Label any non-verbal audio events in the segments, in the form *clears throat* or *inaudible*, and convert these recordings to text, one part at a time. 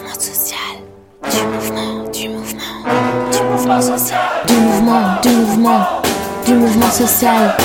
mouvement social. Du mouvement, du mouvement, du mouvement social. Du mouvement, du mouvement, du mouvement social.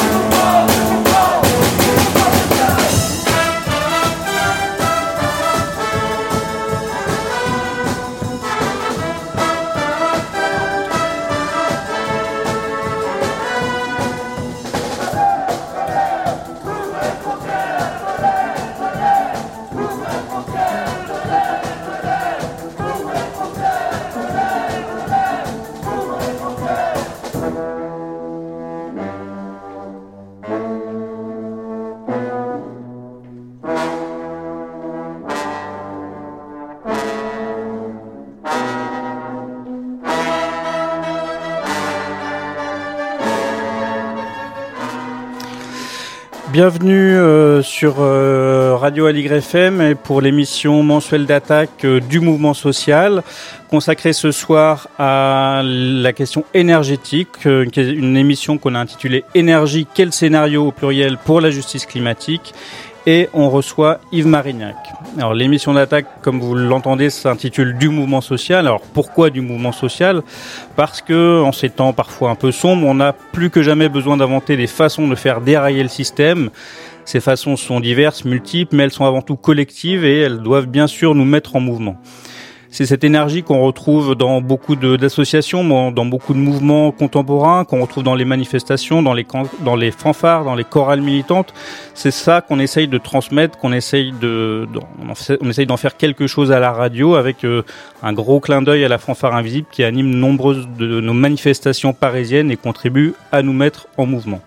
Bienvenue euh, sur euh, Radio Aligre FM pour l'émission mensuelle d'attaque euh, du mouvement social, consacrée ce soir à la question énergétique, une émission qu'on a intitulée Énergie, quel scénario au pluriel pour la justice climatique et on reçoit Yves Marignac. Alors l'émission d'attaque, comme vous l'entendez, s'intitule du mouvement social. Alors pourquoi du mouvement social? Parce que en ces temps parfois un peu sombres, on a plus que jamais besoin d'inventer des façons de faire dérailler le système. Ces façons sont diverses, multiples, mais elles sont avant tout collectives et elles doivent bien sûr nous mettre en mouvement. C'est cette énergie qu'on retrouve dans beaucoup d'associations, dans beaucoup de mouvements contemporains, qu'on retrouve dans les manifestations, dans les, dans les fanfares, dans les chorales militantes. C'est ça qu'on essaye de transmettre, qu'on essaye de, on d'en faire quelque chose à la radio avec euh, un gros clin d'œil à la fanfare invisible qui anime nombreuses de nos manifestations parisiennes et contribue à nous mettre en mouvement.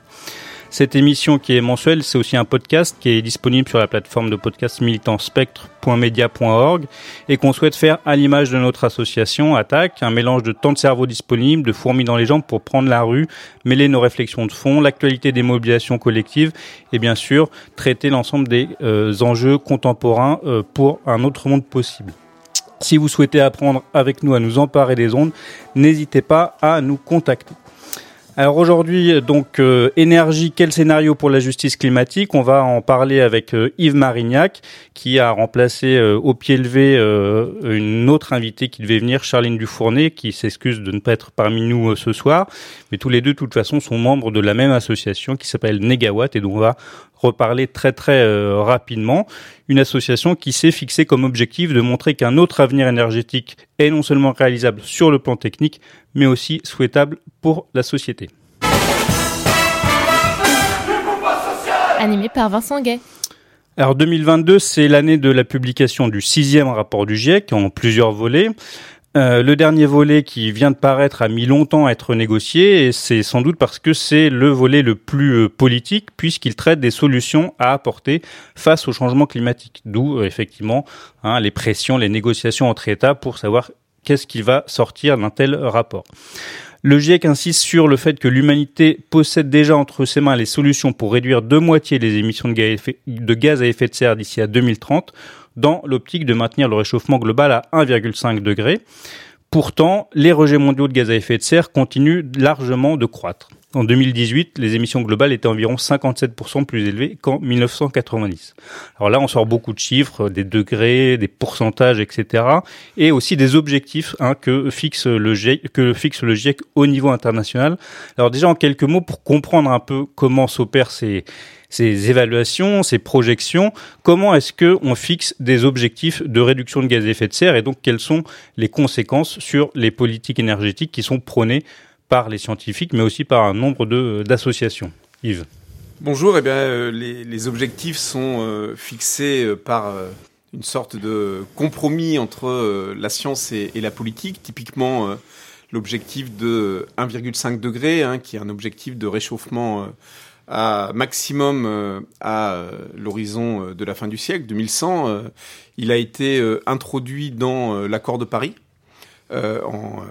Cette émission qui est mensuelle, c'est aussi un podcast qui est disponible sur la plateforme de podcast militantspectre.media.org et qu'on souhaite faire à l'image de notre association Attaque, un mélange de temps de cerveau disponible, de fourmis dans les jambes pour prendre la rue, mêler nos réflexions de fond, l'actualité des mobilisations collectives et bien sûr traiter l'ensemble des euh, enjeux contemporains euh, pour un autre monde possible. Si vous souhaitez apprendre avec nous à nous emparer des ondes, n'hésitez pas à nous contacter. Alors aujourd'hui, donc euh, énergie, quel scénario pour la justice climatique? On va en parler avec euh, Yves Marignac, qui a remplacé euh, au pied levé une autre invitée qui devait venir, Charline Dufournet, qui s'excuse de ne pas être parmi nous ce soir. Mais tous les deux, de toute façon, sont membres de la même association qui s'appelle Negawatt et dont on va reparler très très rapidement. Une association qui s'est fixée comme objectif de montrer qu'un autre avenir énergétique est non seulement réalisable sur le plan technique, mais aussi souhaitable pour la société. Animé par Vincent Gay. Alors 2022, c'est l'année de la publication du sixième rapport du GIEC en plusieurs volets. Euh, le dernier volet qui vient de paraître a mis longtemps à être négocié et c'est sans doute parce que c'est le volet le plus euh, politique puisqu'il traite des solutions à apporter face au changement climatique. D'où euh, effectivement hein, les pressions, les négociations entre États pour savoir qu'est-ce qui va sortir d'un tel rapport. Le GIEC insiste sur le fait que l'humanité possède déjà entre ses mains les solutions pour réduire de moitié les émissions de gaz à effet de serre d'ici à 2030, dans l'optique de maintenir le réchauffement global à 1,5 degré. Pourtant, les rejets mondiaux de gaz à effet de serre continuent largement de croître. En 2018, les émissions globales étaient environ 57% plus élevées qu'en 1990. Alors là, on sort beaucoup de chiffres, des degrés, des pourcentages, etc. Et aussi des objectifs hein, que, fixe le GIEC, fixe GIEC au niveau international. Alors déjà, en quelques mots, pour comprendre un peu comment s'opèrent ces, ces évaluations, ces projections, comment est-ce que on fixe des objectifs de réduction de gaz à effet de serre et donc quelles sont les conséquences sur les politiques énergétiques qui sont prônées par les scientifiques, mais aussi par un nombre d'associations. Yves. Bonjour, eh bien, euh, les, objectifs sont euh, fixés euh, par une sorte de compromis entre la science et, et, la politique. Typiquement, l'objectif de 1,5 degré, hein, qui est un objectif de réchauffement à maximum à l'horizon de la fin du siècle, 2100, il a été introduit dans l'accord de Paris euh, en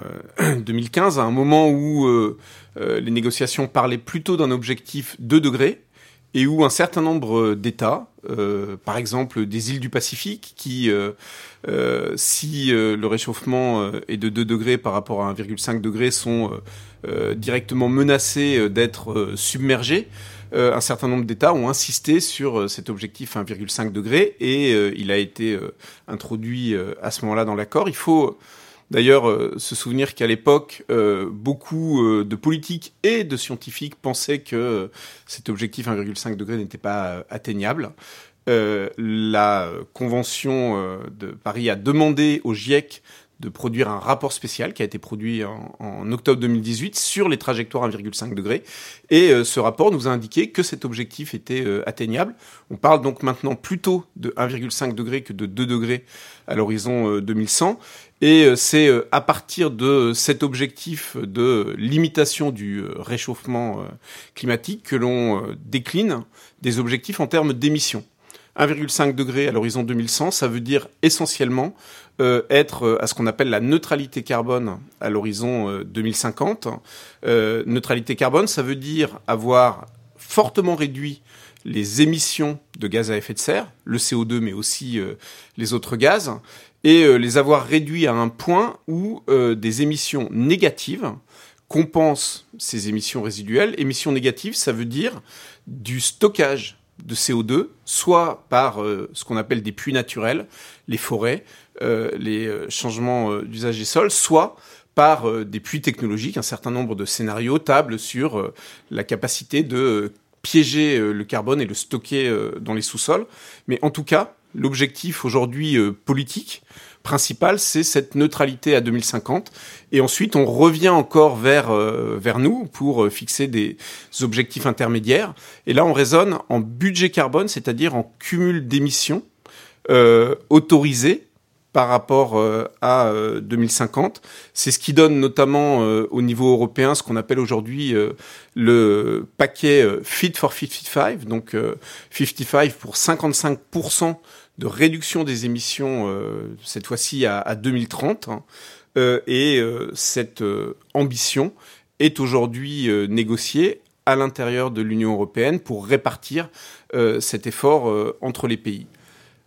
2015, euh, *clears throat* à un moment où euh, les négociations parlaient plutôt d'un objectif 2 degrés et où un certain nombre d'États, par exemple des îles du Pacifique, qui, si le réchauffement est de 2 degrés par rapport à 1,5 degré, sont directement menacés d'être submergés, un certain nombre d'États ont insisté sur cet objectif 1,5 degré et il a été introduit à ce moment-là dans l'accord. Il faut D'ailleurs, euh, se souvenir qu'à l'époque, euh, beaucoup euh, de politiques et de scientifiques pensaient que cet objectif 1,5 degré n'était pas atteignable. la Convention de Paris a demandé au GIEC de produire un rapport spécial qui a été produit en, octobre 2018 sur les trajectoires 1,5 degré. Et ce rapport nous a indiqué que cet objectif était atteignable. On parle donc maintenant plutôt de 1,5 degré que de 2 degrés à l'horizon 2100. Et euh, c'est euh, à partir de cet objectif de limitation du euh, réchauffement climatique que l'on décline des objectifs en termes d'émissions. 1,5 degré à l'horizon 2100, ça veut dire essentiellement être à ce qu'on appelle la neutralité carbone à l'horizon 2050. neutralité carbone, ça veut dire avoir fortement réduit les émissions de gaz à effet de serre, le CO2 mais aussi les autres gaz, et euh, les avoir réduits à un point où euh, des émissions négatives compensent ces émissions résiduelles. Émissions négatives, ça veut dire du stockage de CO2, soit par euh, ce qu'on appelle des puits naturels, les forêts, les changements d'usage des sols, soit par des puits technologiques. Un certain nombre de scénarios tablent sur la capacité de piéger le carbone et le stocker dans les sous-sols. Mais en tout cas, l'objectif aujourd'hui politique, principal, c'est cette neutralité à 2050. Et ensuite, on revient encore vers, euh, vers nous pour euh, fixer des objectifs intermédiaires. Et là, on raisonne en budget carbone, c'est-à-dire en cumul d'émissions euh, autorisées par rapport à 2050. C'est ce qui donne notamment au niveau européen ce qu'on appelle aujourd'hui le paquet Fit for 55, donc 55 pour 55% de réduction des émissions, euh, cette fois-ci à, 2030. Hein. Euh, et euh, cette ambition est aujourd'hui négociée à l'intérieur de l'Union européenne pour répartir cet effort entre les pays.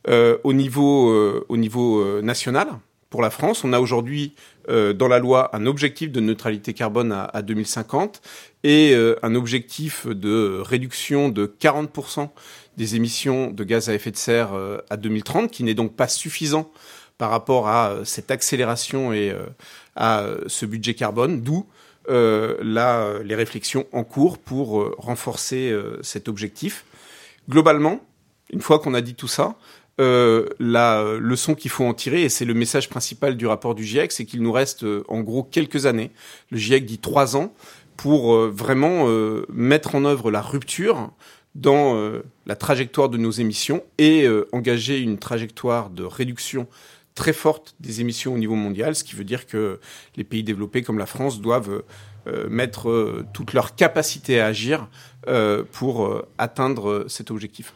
au niveau, au niveau national, pour la France, on a aujourd'hui dans la loi un objectif de neutralité carbone à, à 2050 et un objectif de réduction de 40% des émissions de gaz à effet de serre euh, à 2030, qui n'est donc pas suffisant par rapport à euh, cette accélération et euh, à ce budget carbone, d'où les réflexions en cours pour renforcer cet objectif. Globalement, une fois qu'on a dit tout ça, la leçon qu'il faut en tirer, et c'est le message principal du rapport du GIEC, c'est qu'il nous reste en gros quelques années. Le GIEC dit trois ans pour vraiment mettre en œuvre la rupture dans euh, la trajectoire de nos émissions et euh, engager une trajectoire de réduction très forte des émissions au niveau mondial, ce qui veut dire que les pays développés comme la France doivent euh, mettre toute leur capacité à agir pour atteindre cet objectif.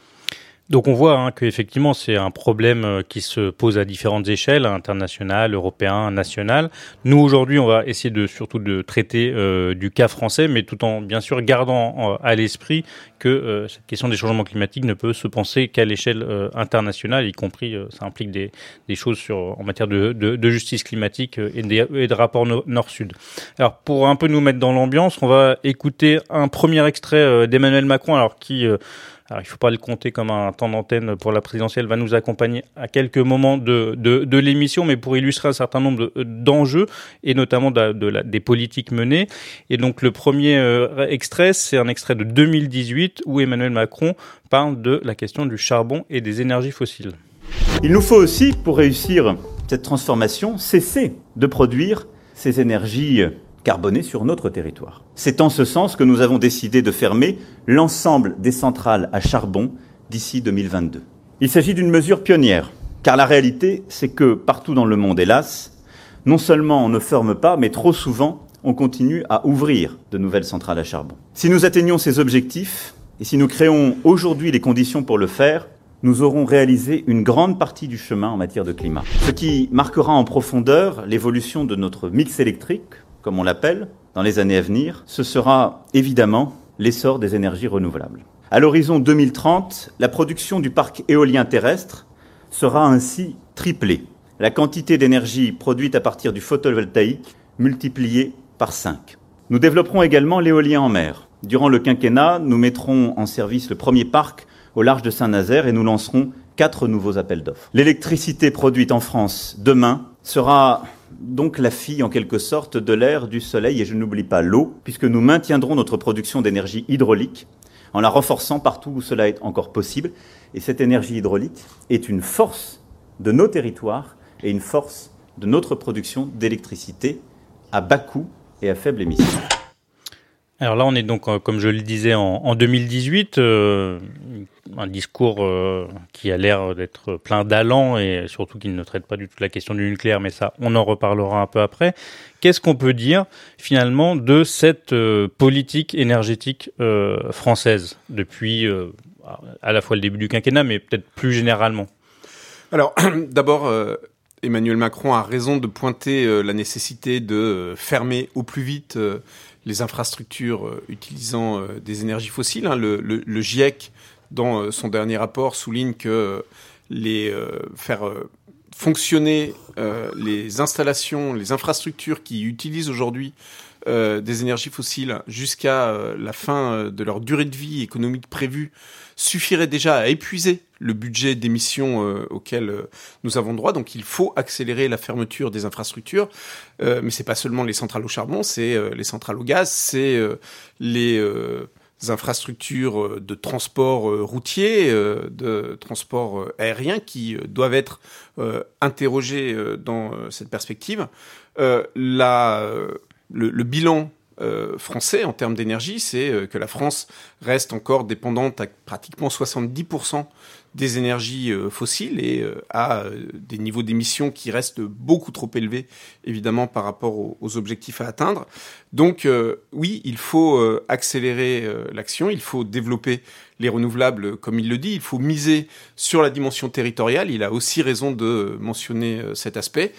Donc on voit hein, qu'effectivement c'est un problème euh, qui se pose à différentes échelles, internationales, européen, national. Nous aujourd'hui on va essayer de surtout de traiter euh, du cas français, mais tout en bien sûr gardant euh, à l'esprit que cette question des changements climatiques ne peut se penser qu'à l'échelle internationale, y compris ça implique des, choses sur en matière de, justice climatique et, de rapports nord-sud. Alors pour un peu nous mettre dans l'ambiance, on va écouter un premier extrait d'Emmanuel Macron, alors qui alors il ne faut pas le compter comme un temps d'antenne pour la présidentielle, va nous accompagner à quelques moments de, de, l'émission, mais pour illustrer un certain nombre d'enjeux et notamment des politiques menées. Et donc le premier euh, extrait, c'est un extrait de 2018 où Emmanuel Macron parle de la question du charbon et des énergies fossiles. Il nous faut aussi, pour réussir cette transformation, cesser de produire ces énergies carbonée sur notre territoire. C'est en ce sens que nous avons décidé de fermer l'ensemble des centrales à charbon d'ici 2022. Il s'agit d'une mesure pionnière, car la réalité, c'est que partout dans le monde, hélas, non seulement on ne ferme pas, mais trop souvent, on continue à ouvrir de nouvelles centrales à charbon. Si nous atteignons ces objectifs, et si nous créons aujourd'hui les conditions pour le faire, nous aurons réalisé une grande partie du chemin en matière de climat. Ce qui marquera en profondeur l'évolution de notre mix électrique, comme on l'appelle, dans les années à venir, ce sera évidemment l'essor des énergies renouvelables. À l'horizon 2030, la production du parc éolien terrestre sera ainsi triplée. La quantité d'énergie produite à partir du photovoltaïque multipliée par 5. Nous développerons également l'éolien en mer, Durant le quinquennat, nous mettrons en service le premier parc au large de Saint-Nazaire et nous lancerons quatre nouveaux appels d'offres. L'électricité produite en France demain sera donc la fille en quelque sorte de l'air, du soleil et je n'oublie pas l'eau, puisque nous maintiendrons notre production d'énergie hydraulique en la renforçant partout où cela est encore possible. Et cette énergie hydraulique est une force de nos territoires et une force de notre production d'électricité à bas coût et à faible émission. Alors là, on est donc, euh, comme je le disais, en, 2018, euh, un discours euh, qui a l'air d'être plein d'allant et surtout qu'il ne traite pas du tout la question du nucléaire, mais ça, on en reparlera un peu après. Qu'est-ce qu'on peut dire finalement de cette politique énergétique française depuis à la fois le début du quinquennat, mais peut-être plus généralement? Alors, *clears throat* d'abord, Emmanuel Macron a raison de pointer la nécessité de fermer au plus vite les infrastructures euh, utilisant euh, des énergies fossiles. Hein. Le, GIEC, dans euh, son dernier rapport, souligne que faire fonctionner les installations, les infrastructures qui utilisent aujourd'hui des énergies fossiles jusqu'à la fin de leur durée de vie économique prévue suffirait déjà à épuiser le budget d'émissions euh, auquel euh, nous avons droit. Donc il faut accélérer la fermeture des infrastructures. Euh, mais c'est pas seulement les centrales au charbon, c'est les centrales au gaz, c'est les infrastructures de transport routier, de transport aérien qui doivent être interrogées dans cette perspective. Le, bilan euh, français en termes d'énergie, c'est euh, que la France reste encore dépendante à pratiquement 70% des énergies euh, fossiles et a des niveaux d'émissions qui restent beaucoup trop élevés, évidemment, par rapport aux, objectifs à atteindre. Donc oui, il faut accélérer l'action, il faut développer les renouvelables, comme il le dit, il faut miser sur la dimension territoriale. Il a aussi raison de mentionner cet aspect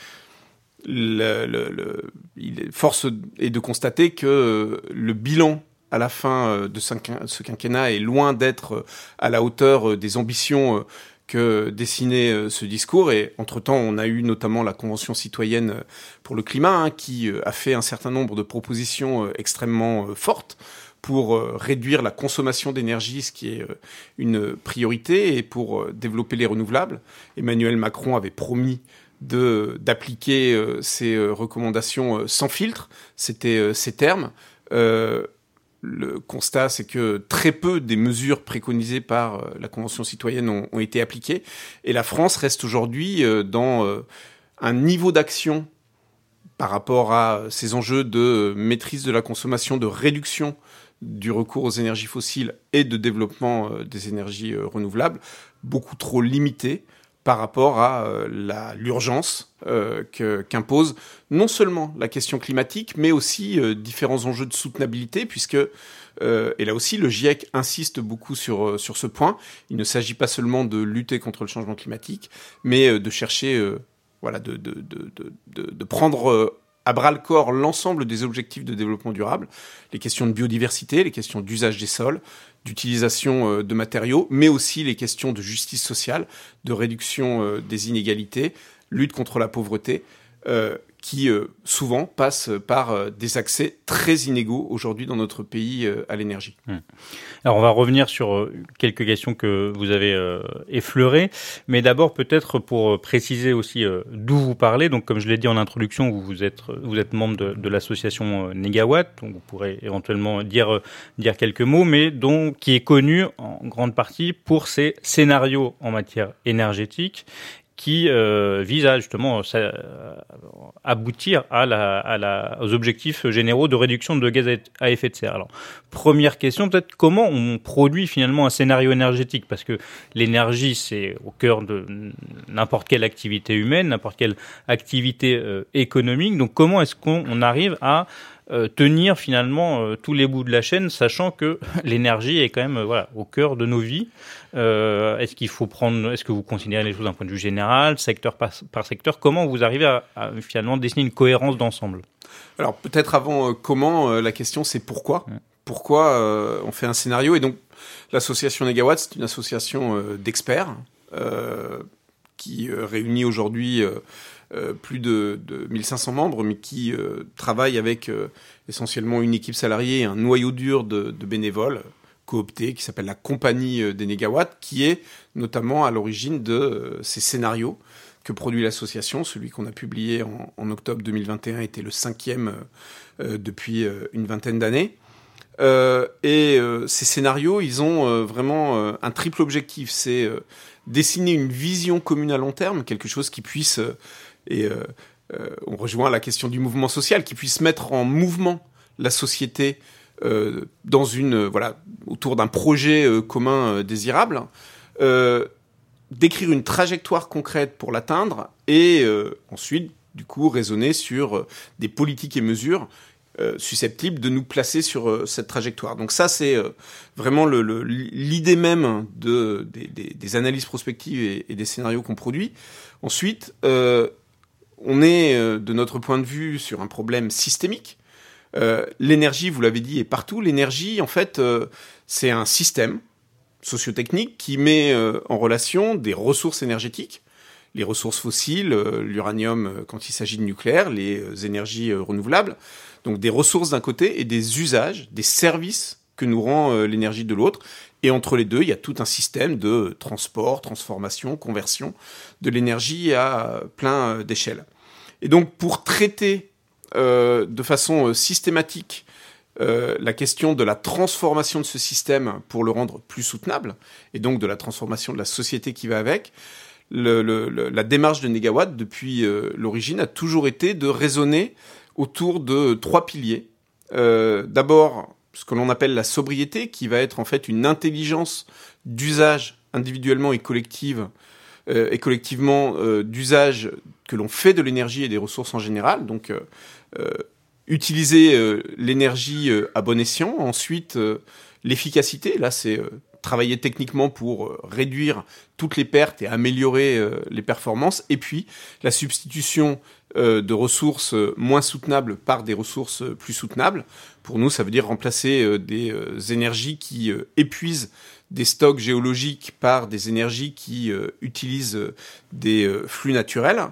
le, le, force est de constater que le bilan à la fin euh, de ce quinquennat est loin d'être euh, à la hauteur euh, des ambitions que dessinait ce discours. Et entre-temps, on a eu notamment la Convention citoyenne pour le climat, hein, qui a fait un certain nombre de propositions extrêmement fortes pour réduire la consommation d'énergie, ce qui est une priorité, et pour développer les renouvelables. Emmanuel Macron avait promis d'appliquer euh, ces euh, recommandations euh, sans filtre. C'était ces termes. le constat, c'est que très peu des mesures préconisées par la Convention citoyenne ont, été appliquées, et la France reste aujourd'hui dans un niveau d'action par rapport à ces enjeux de maîtrise de la consommation, de réduction du recours aux énergies fossiles et de développement des énergies renouvelables, beaucoup trop limité par rapport à euh, l'urgence euh, qu'impose non seulement la question climatique, mais aussi euh, différents enjeux de soutenabilité, puisque, et là aussi le GIEC insiste beaucoup sur, ce point, il ne s'agit pas seulement de lutter contre le changement climatique, mais de chercher, voilà, de prendre à bras le corps l'ensemble des objectifs de développement durable, les questions de biodiversité, les questions d'usage des sols, d'utilisation euh, de matériaux, mais aussi les questions de justice sociale, de réduction euh, des inégalités, lutte contre la pauvreté. Euh, qui euh, souvent passe par euh, des accès très inégaux aujourd'hui dans notre pays euh, à l'énergie. Hmm. Alors on va revenir sur quelques questions que vous avez effleurées, mais d'abord peut-être pour préciser aussi d'où vous parlez. Donc comme je l'ai dit en introduction, vous êtes vous êtes membre de, l'association Negawatt, donc vous pourrez éventuellement dire dire quelques mots, mais donc qui est connu en grande partie pour ses scénarios en matière énergétique qui euh, vise à justement euh, aboutir à la, à la, aux objectifs généraux de réduction de gaz à effet de serre. Alors, première question, peut-être comment on produit finalement un scénario énergétique? Parce que l'énergie, c'est au cœur de n'importe quelle activité humaine, n'importe quelle activité euh, économique. Donc, comment est-ce qu'on arrive à euh, tenir finalement euh, tous les bouts de la chaîne, sachant que *laughs* l'énergie est quand même voilà au cœur de nos vies. Euh, est-ce qu'il faut prendre, est-ce que vous considérez les choses d'un point de vue général, secteur par, secteur? Comment vous arrivez à, finalement dessiner une cohérence d'ensemble? Alors peut-être avant comment, la question c'est pourquoi? Pourquoi on fait un scénario? Et donc l'association Negawatt, c'est une association d'experts qui réunit aujourd'hui plus de, 1500 membres, mais qui travaille avec essentiellement une équipe salariée et un noyau dur de, bénévoles cooptés qui s'appelle la Compagnie des Négawatts, qui est notamment à l'origine de ces scénarios que produit l'association. Celui qu'on a publié en, octobre 2021 était le cinquième euh, depuis euh, une vingtaine d'années. Euh, et ces scénarios, ils ont vraiment un triple objectif. C'est dessiner une vision commune à long terme, quelque chose qui puisse, et on rejoint la question du mouvement social, qui puisse mettre en mouvement la société dans une voilà autour d'un projet commun désirable d'écrire une trajectoire concrète pour l'atteindre et euh, ensuite, du coup, raisonner sur euh, des politiques et mesures euh, susceptibles de nous placer sur cette trajectoire. Donc ça, c'est vraiment l'idée même de, des, analyses prospectives et, des scénarios qu'on produit. Ensuite, on est, de notre point de vue, sur un problème systémique. L'énergie, vous l'avez dit, est partout. L'énergie, en fait, c'est un système sociotechnique qui met euh, en relation des ressources énergétiques, les ressources fossiles, euh, l'uranium euh, quand il s'agit de nucléaire, les énergies renouvelables, donc des ressources d'un côté et des usages, des services que nous rend l'énergie de l'autre. Et entre les deux, il y a tout un système de transport, transformation, conversion de l'énergie à plein d'échelles. Et donc pour traiter de façon systématique euh, la question de la transformation de ce système pour le rendre plus soutenable, et donc de la transformation de la société qui va avec, la démarche de Negawatt, depuis euh, l'origine, a toujours été de raisonner autour de trois piliers. Euh, d'abord, ce que l'on appelle la sobriété, qui va être en fait une intelligence d'usage individuellement et collective, et collectivement d'usage que l'on fait de l'énergie et des ressources en général. Donc, utiliser euh, l'énergie euh, à bon escient. Ensuite, euh, l'efficacité. Là, c'est travailler techniquement pour réduire toutes les pertes et améliorer les performances. Et puis, la substitution de ressources moins soutenables par des ressources plus soutenables. Pour nous, ça veut dire remplacer des énergies qui épuisent des stocks géologiques par des énergies qui utilisent des flux naturels.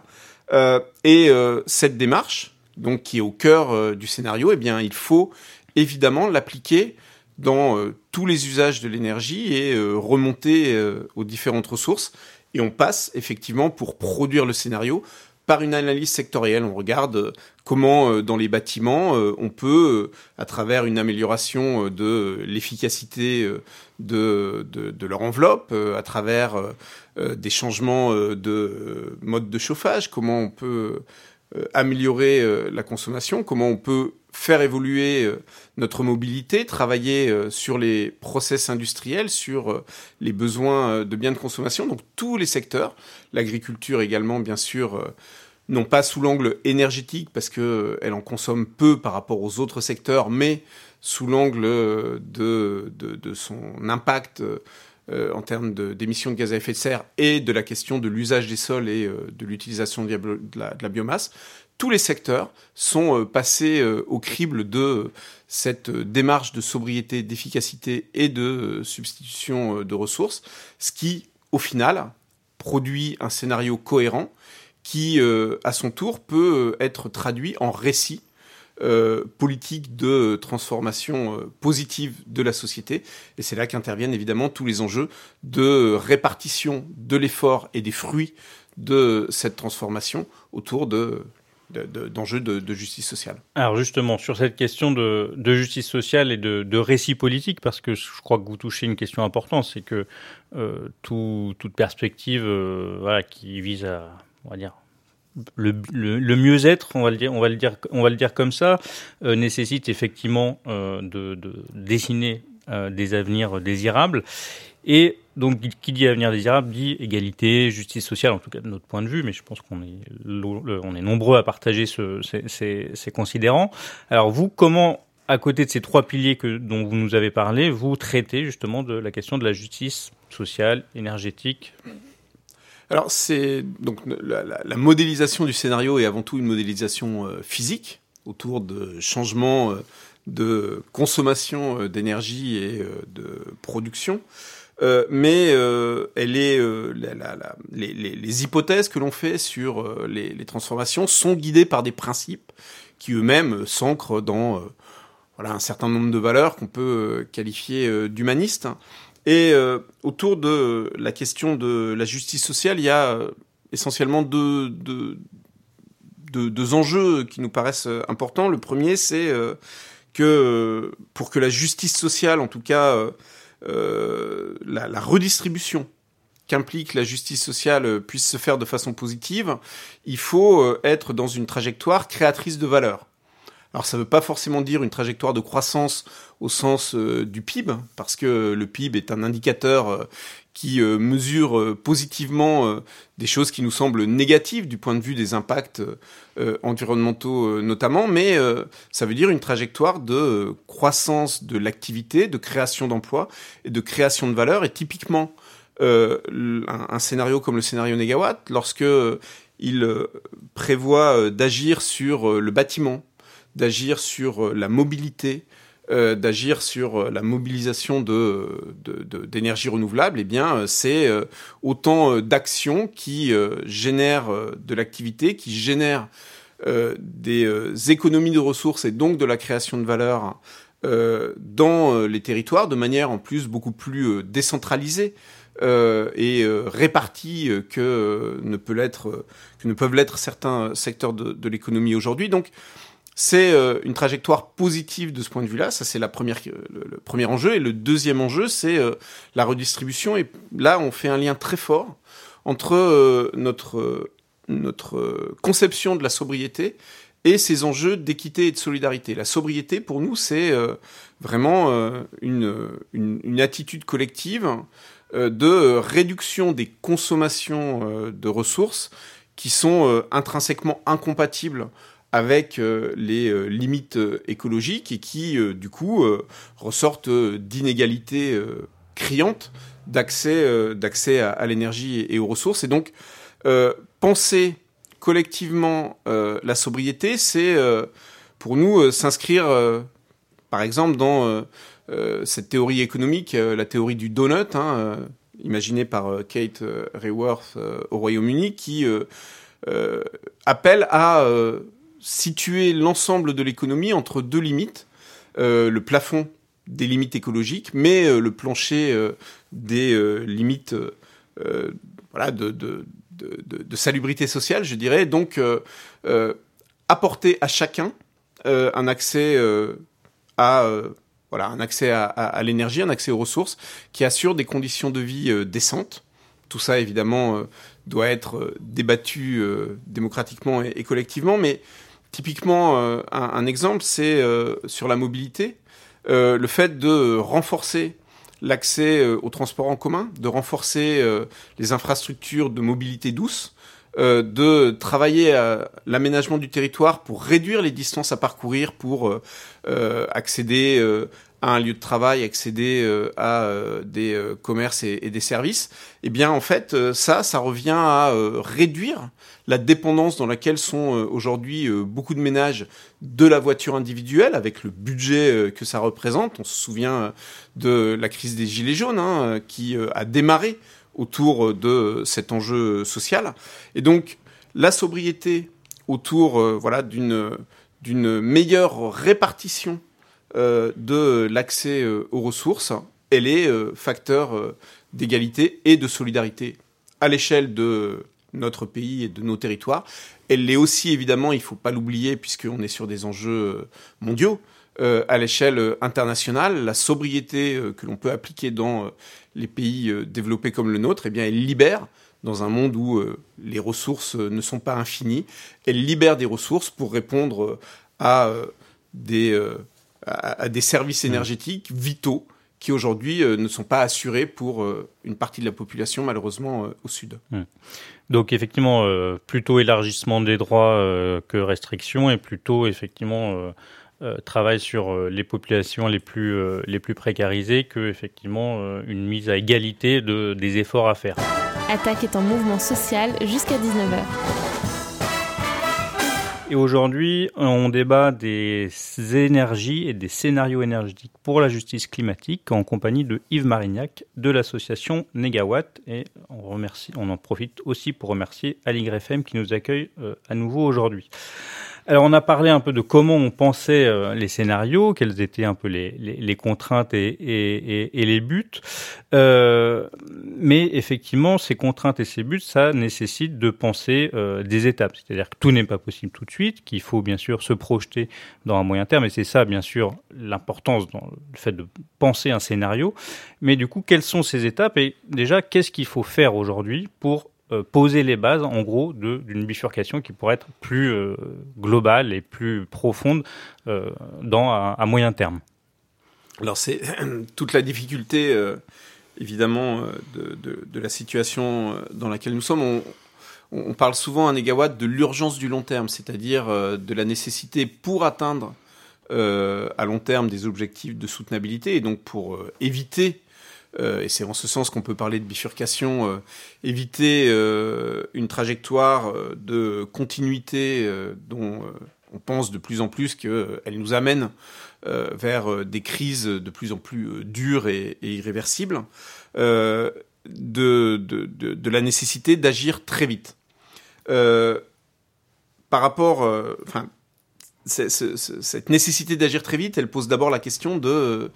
et cette démarche, donc qui est au cœur euh, du scénario, eh il faut évidemment l'appliquer dans euh, tous les usages de l'énergie et euh, remonter aux différentes ressources. Et on passe effectivement pour produire le scénario par une analyse sectorielle. On regarde comment dans les bâtiments on peut, à travers une amélioration de l'efficacité de, leur enveloppe, à travers des changements de mode de chauffage, comment on peut euh, améliorer euh, la consommation, comment on peut faire évoluer euh, notre mobilité, travailler sur les process industriels, sur les besoins de biens de consommation, donc tous les secteurs, l'agriculture également bien sûr, non pas sous l'angle énergétique parce qu'elle en consomme peu par rapport aux autres secteurs, mais sous l'angle de, son impact euh, en termes d'émissions de, gaz à effet de serre et de la question de l'usage des sols et euh, de l'utilisation de, la, biomasse, tous les secteurs sont euh, passés au crible de cette démarche de sobriété, d'efficacité et de substitution de ressources, ce qui, au final, produit un scénario cohérent qui, à son tour, peut être traduit en récit euh, politique de transformation euh, positive de la société. Et c'est là qu'interviennent évidemment tous les enjeux de répartition de l'effort et des fruits de cette transformation autour de d'enjeux de, justice sociale. Alors justement, sur cette question de, justice sociale et de, récit politique, parce que je crois que vous touchez une question importante, c'est que euh, toute perspective qui vise à, on va dire, le, mieux-être, on va le dire, comme ça, euh, nécessite effectivement euh, de, de, dessiner euh, des avenirs désirables. Et donc, qui dit avenir désirable dit égalité, justice sociale, en tout cas de notre point de vue, mais je pense qu'on est, nombreux à partager ce, ces, ces, ces considérants. Alors vous, comment à côté de ces trois piliers que, dont vous nous avez parlé, vous traitez justement de la question de la justice sociale, énergétique, alors c'est donc la, modélisation du scénario est avant tout une modélisation euh, physique autour de changements euh, de consommation euh, d'énergie et de production. mais elle est les, hypothèses que l'on fait sur les, transformations sont guidées par des principes qui eux-mêmes s'ancrent dans voilà un certain nombre de valeurs qu'on peut qualifier d'humanistes. Et autour de la question de la justice sociale, il y a essentiellement deux, deux, deux, enjeux qui nous paraissent euh, importants. Le premier, c'est euh, que euh, pour que la justice sociale, en tout cas la, redistribution qu'implique la justice sociale puisse se faire de façon positive, il faut être dans une trajectoire créatrice de valeur. Alors ça ne veut pas forcément dire une trajectoire de croissance au sens du PIB, parce que le PIB est un indicateur qui euh, mesure euh, positivement euh, des choses qui nous semblent négatives du point de vue des impacts environnementaux notamment, mais ça veut dire une trajectoire de croissance de l'activité, de création d'emplois et de création de valeur. Et typiquement, un, scénario comme le scénario Négawatt, lorsque il prévoit d'agir sur le bâtiment, d'agir sur la mobilité, euh, d'agir sur euh, la mobilisation de, d'énergie renouvelable, eh bien, euh, c'est autant d'actions qui génèrent de l'activité, qui génèrent des économies de ressources et donc de la création de valeur dans les territoires de manière en plus beaucoup plus décentralisée. et répartie que ne peut que ne peuvent l'être certains secteurs de, de l'économie aujourd'hui. Donc c'est euh, une trajectoire positive de ce point de vue-là. Ça, c'est la première, le, premier enjeu. Et le deuxième enjeu, c'est euh, la redistribution. Et là, on fait un lien très fort entre euh, notre, notre conception de la sobriété et ces enjeux d'équité et de solidarité. La sobriété, pour nous, c'est vraiment une, une, attitude collective de réduction des consommations de ressources qui sont intrinsèquement incompatibles avec euh, les euh, limites euh, écologiques et qui, du coup, ressortent d'inégalités criantes d'accès à, l'énergie et, aux ressources. Et donc, penser collectivement la sobriété, c'est pour nous s'inscrire, par exemple, dans cette théorie économique, la théorie du donut, hein, imaginée par Kate Raworth au Royaume-Uni, qui appelle à situer l'ensemble de l'économie entre deux limites, euh, le plafond des limites écologiques, mais euh, le plancher euh, des limites de, salubrité sociale, je dirais. Donc, apporter à chacun un accès à l'énergie, un accès aux ressources qui assure des conditions de vie décentes. Tout ça, évidemment, doit être débattu démocratiquement et, et, collectivement, Typiquement, euh, un, exemple, c'est euh, sur la mobilité, euh, le fait de renforcer l'accès aux transports en commun, de renforcer les infrastructures de mobilité douce, de travailler à l'aménagement du territoire pour réduire les distances à parcourir, pour accéder à un lieu de travail, accéder à des commerces et, des services, eh bien en fait ça, ça revient à réduire la dépendance dans laquelle sont euh, aujourd'hui euh, beaucoup de ménages de la voiture individuelle, avec le budget euh, que ça représente. On se souvient de la crise des Gilets jaunes, hein, qui a démarré autour de cet enjeu social. Et donc, la sobriété autour voilà, d'une meilleure répartition de l'accès aux ressources, elle est facteur d'égalité et de solidarité à l'échelle de notre pays et de nos territoires. Elle l'est aussi, évidemment, il ne faut pas l'oublier, puisqu'on est sur des enjeux euh, mondiaux. Euh, à l'échelle euh, internationale, la sobriété que l'on peut appliquer dans les pays développés comme le nôtre, eh bien, elle libère, dans un monde où les ressources ne sont pas infinies, elle libère des ressources pour répondre à des, à des services mmh. énergétiques vitaux qui aujourd'hui ne sont pas assurés pour une partie de la population, malheureusement, au sud. Mmh. Donc effectivement, euh, plutôt élargissement des droits euh, que restriction et plutôt effectivement euh, travail sur les populations les plus, les plus précarisées que effectivement une mise à égalité de, des efforts à faire. Attaque est en mouvement social jusqu'à 19h. Et aujourd'hui, on débat des énergies et des scénarios énergétiques pour la justice climatique en compagnie de Yves Marignac de l'association Negawatt. Et on, remercie, on en profite aussi pour remercier Aligre FM qui nous accueille euh, à nouveau aujourd'hui. Alors on a parlé un peu de comment on pensait euh, les scénarios, quelles étaient un peu les, contraintes et, les buts. Euh, mais effectivement, ces contraintes et ces buts, ça nécessite de penser euh, des étapes. C'est-à-dire que tout n'est pas possible tout de suite, qu'il faut bien sûr se projeter dans un moyen terme. Et c'est ça, bien sûr, l'importance dans le fait de penser un scénario. Mais du coup, quelles sont ces étapes? Et déjà, qu'est-ce qu'il faut faire aujourd'hui pour poser les bases, en gros, d'une bifurcation qui pourrait être plus euh, globale et plus profonde euh, dans, à, moyen terme. Alors c'est *clears throat* toute la difficulté, évidemment, de, de, la situation dans laquelle nous sommes. On, on parle souvent à Négawatt de l'urgence du long terme, c'est-à-dire de la nécessité pour atteindre à long terme des objectifs de soutenabilité et donc pour éviter euh, et c'est en ce sens qu'on peut parler de bifurcation, euh, éviter euh, une trajectoire de continuité dont on pense de plus en plus qu'elle nous amène vers des crises de plus en plus dures et, irréversibles, de, de, de, de, la nécessité d'agir très vite. par rapport, enfin, cette nécessité d'agir très vite, elle pose d'abord la question de,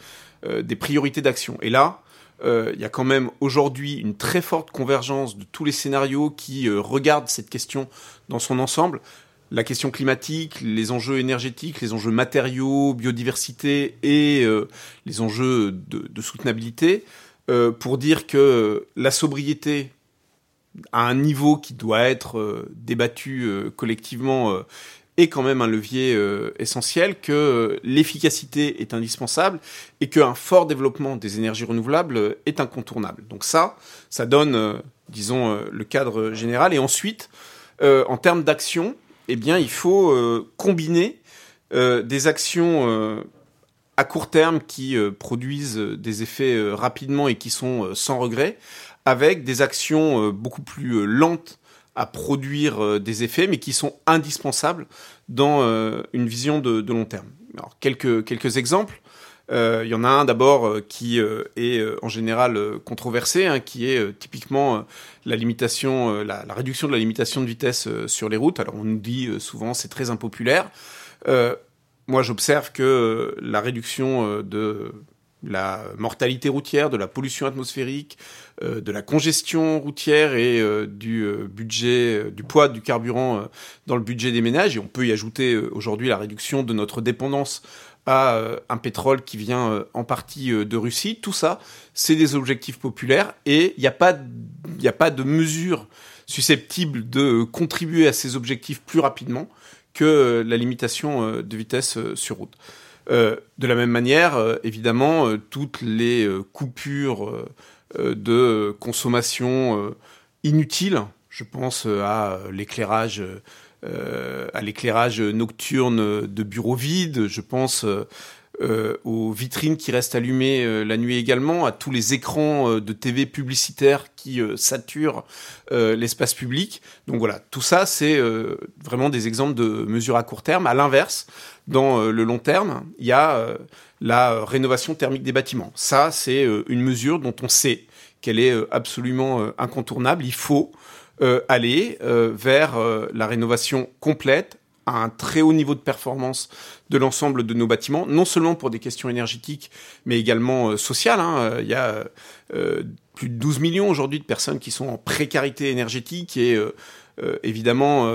des priorités d'action. Et là, euh, il y a quand même aujourd'hui une très forte convergence de tous les scénarios qui euh, regardent cette question dans son ensemble. La question climatique, les enjeux énergétiques, les enjeux matériaux, biodiversité et euh, les enjeux de, de soutenabilité, pour dire que la sobriété à un niveau qui doit être débattu collectivement est quand même un levier euh, essentiel, que euh, l'efficacité est indispensable et qu'un fort développement des énergies renouvelables est incontournable. Donc ça, ça donne, euh, disons, le cadre général. Et ensuite, en termes d'action, eh bien, il faut combiner des actions à court terme qui produisent des effets rapidement et qui sont sans regret, avec des actions beaucoup plus lentes à produire euh, des effets, mais qui sont indispensables dans euh, une vision de, long terme. Alors, quelques, quelques exemples. Euh, il y en a un d'abord qui est en général controversé, hein, qui est typiquement la limitation, la, réduction de la limitation de vitesse sur les routes. Alors on nous dit souvent c'est très impopulaire. moi j'observe que la réduction de la mortalité routière, de la pollution atmosphérique, de la congestion routière et euh, du euh, budget, du poids du carburant dans le budget des ménages. Et on peut y ajouter aujourd'hui la réduction de notre dépendance à un pétrole qui vient en partie de Russie. Tout ça, c'est des objectifs populaires et il n'y a pas, de mesures susceptibles de contribuer à ces objectifs plus rapidement que la limitation de vitesse sur route. Euh, de la même manière, euh, évidemment, euh, toutes les coupures de consommation inutiles, je pense à l'éclairage à l'éclairage nocturne de bureaux vides, je pense aux vitrines qui restent allumées la nuit également, à tous les écrans de TV publicitaires qui saturent l'espace public. Donc voilà, tout ça, c'est vraiment des exemples de mesures à court terme. À l'inverse, dans euh, le long terme, il y a euh, la rénovation thermique des bâtiments. Ça, c'est euh, une mesure dont on sait qu'elle est absolument incontournable. Il faut aller vers la rénovation complète à un très haut niveau de performance de l'ensemble de nos bâtiments, non seulement pour des questions énergétiques, mais également sociales. Hein. Il y a plus de 12 millions aujourd'hui de personnes qui sont en précarité énergétique et évidemment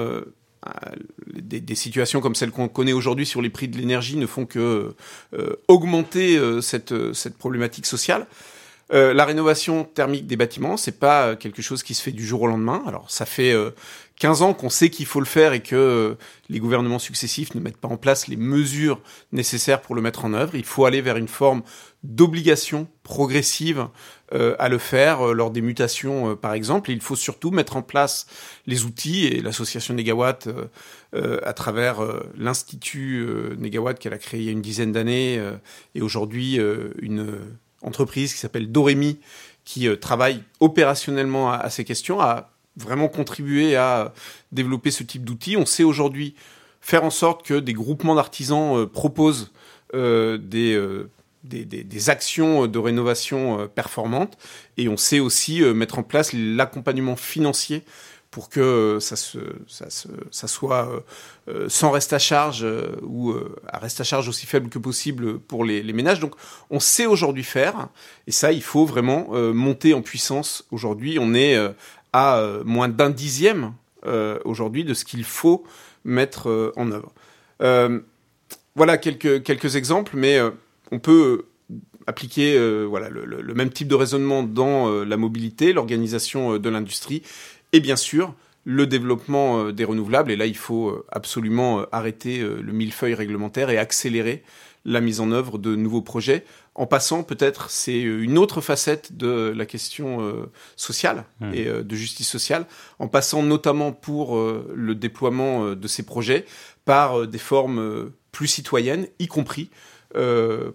des, situations comme celles qu'on connaît aujourd'hui sur les prix de l'énergie ne font que euh, augmenter euh, cette, cette problématique sociale. Euh, la rénovation thermique des bâtiments, c'est pas quelque chose qui se fait du jour au lendemain. Alors ça fait 15 ans qu'on sait qu'il faut le faire et que les gouvernements successifs ne mettent pas en place les mesures nécessaires pour le mettre en œuvre. Il faut aller vers une forme d'obligation progressive euh, à le faire euh, lors des mutations, euh, par exemple. il faut surtout mettre en place les outils et l'association Negawatt, à travers l'institut Negawatt qu'elle a créé il y a une dizaine d'années, et aujourd'hui une entreprise qui s'appelle Doremi, qui travaille opérationnellement à, ces questions, vraiment contribué à développer ce type d'outils. On sait aujourd'hui faire en sorte que des groupements d'artisans proposent des des, des, actions de rénovation performantes et on sait aussi mettre en place l'accompagnement financier pour que ça, se, ça, se, ça soit euh, euh, sans reste à charge euh, ou à reste à charge aussi faible que possible pour les, les ménages. Donc on sait aujourd'hui faire et ça il faut vraiment monter en puissance. Aujourd'hui on est à moins d'un dixième aujourd'hui de ce qu'il faut mettre en œuvre. voilà quelques, quelques exemples, mais on peut appliquer voilà, le, même type de raisonnement dans la mobilité, l'organisation de l'industrie et bien sûr le développement euh, des renouvelables. Et là, il faut euh, absolument euh, arrêter le millefeuille réglementaire et accélérer la mise en œuvre de nouveaux projets. En passant, peut-être, c'est une autre facette de la question sociale mmh. et de justice sociale, en passant notamment pour le déploiement de ces projets par des formes plus citoyennes, y compris